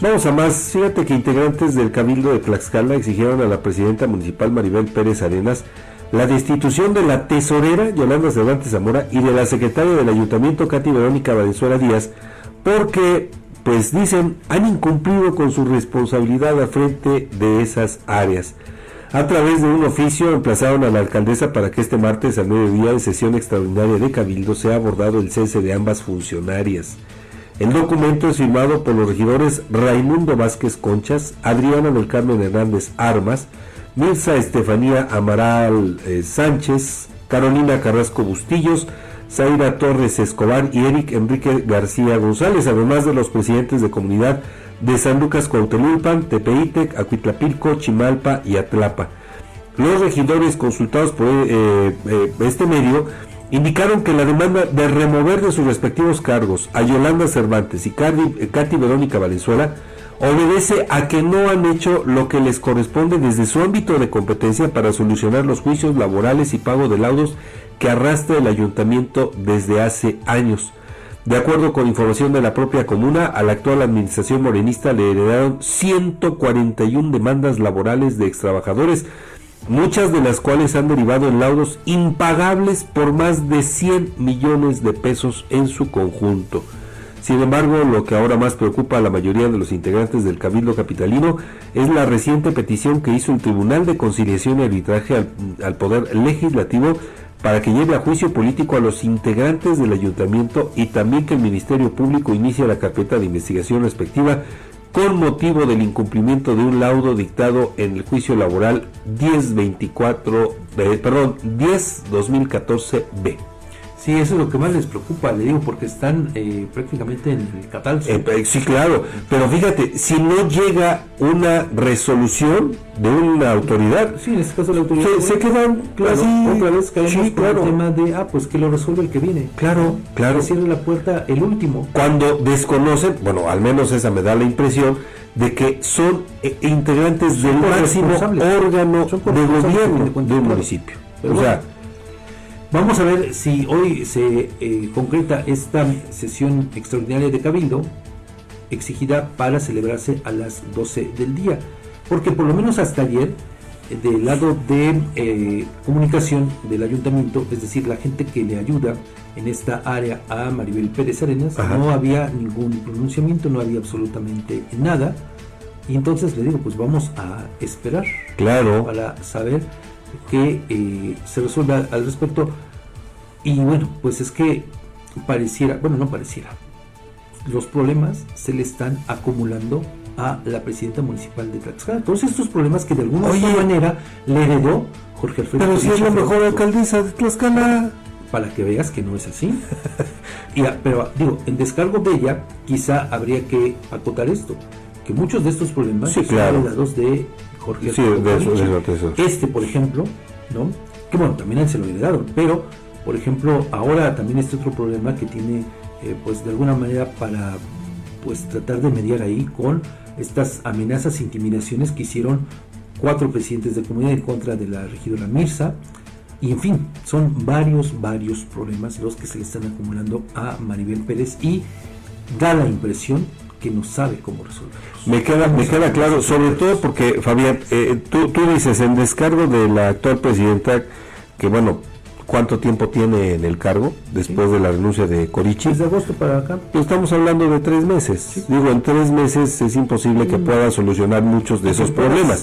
Vamos a más. Fíjate que integrantes del Cabildo de Tlaxcala exigieron a la presidenta municipal Maribel Pérez Arenas la destitución de la tesorera Yolanda Cervantes Zamora y de la secretaria del ayuntamiento Katy Verónica Valenzuela Díaz porque, pues dicen, han incumplido con su responsabilidad al frente de esas áreas. A través de un oficio emplazaron a la alcaldesa para que este martes al mediodía en sesión extraordinaria de Cabildo sea abordado el cese de ambas funcionarias. El documento es firmado por los regidores Raimundo Vázquez Conchas, Adriana del Carmen Hernández Armas, Mirza Estefanía Amaral eh, Sánchez, Carolina Carrasco Bustillos, Zaira Torres Escobar y Eric Enrique García González, además de los presidentes de comunidad de San Lucas Cuauhtelulpan, Tepeitec, Acuitlapilco, Chimalpa y Atlapa. Los regidores consultados por eh, eh, este medio indicaron que la demanda de remover de sus respectivos cargos a Yolanda Cervantes y Katy Verónica Valenzuela obedece a que no han hecho lo que les corresponde desde su ámbito de competencia para solucionar los juicios laborales y pago de laudos que arrastra el ayuntamiento desde hace años. De acuerdo con información de la propia comuna, a la actual administración morenista le heredaron 141 demandas laborales de extrabajadores, muchas de las cuales han derivado en laudos impagables por más de 100 millones de pesos en su conjunto. Sin embargo, lo que ahora más preocupa a la mayoría de los integrantes del Cabildo Capitalino es la reciente petición que hizo el Tribunal de Conciliación y Arbitraje al, Poder Legislativo para que lleve a juicio político a los integrantes del ayuntamiento y también que el Ministerio Público inicie la carpeta de investigación respectiva con motivo del incumplimiento de un laudo dictado en el juicio laboral 1024, eh, perdón, 10 2014B. Sí, eso es lo que más les preocupa, le digo, porque están eh, prácticamente en el catálogo. Eh, sí, claro, pero fíjate, si no llega una resolución de una autoridad, sí, en este caso la autoridad, se, quedan claro, otra vez caemos claro. el tema de, ah, pues que lo resuelve el que viene. Claro, claro. Que cierre la puerta el último. Cuando desconocen, bueno, al menos esa me da la impresión de que son eh, integrantes del máximo órgano de gobierno de un municipio. o sea, Vamos a ver si hoy se eh, concreta esta sesión extraordinaria de Cabildo exigida para celebrarse a las 12 del día. Porque por lo menos hasta ayer, del lado de eh, comunicación del ayuntamiento, es decir, la gente que le ayuda en esta área a Maribel Pérez Arenas, no había ningún pronunciamiento, no había absolutamente nada. Y entonces le digo, pues vamos a esperar claro. para saber que eh, se resuelva al respecto. Y bueno, pues es que pareciera, bueno, no pareciera, los problemas se le están acumulando a la presidenta municipal de Tlaxcala. Todos estos problemas que de alguna manera le heredó Jorge Alfredo. Pero si es la mejor alcaldesa de Tlaxcala. Para que veas que no es así. y, pero digo, en descargo de ella, quizá habría que acotar esto: que muchos de estos problemas son heredados de Jorge sí, de Este, por ejemplo, ¿no? Que bueno, también él se lo heredaron, pero por ejemplo, ahora también este otro problema que tiene, eh, pues de alguna manera para pues tratar de mediar ahí con estas amenazas e intimidaciones que hicieron cuatro presidentes de comunidad en contra de la regidora Mirza. Y en fin, son varios, varios problemas los que se le están acumulando a Maribel Pérez y da la impresión que no sabe cómo resolverlos. Me queda, me queda claro, sobre todo porque, Fabián, eh, tú, tú dices en descargo de la actual presidenta que, bueno, ¿Cuánto tiempo tiene en el cargo después de la renuncia de Corichi? Desde agosto para acá. Pues estamos hablando de tres meses. Digo, en tres meses es imposible que pueda solucionar muchos de esos problemas.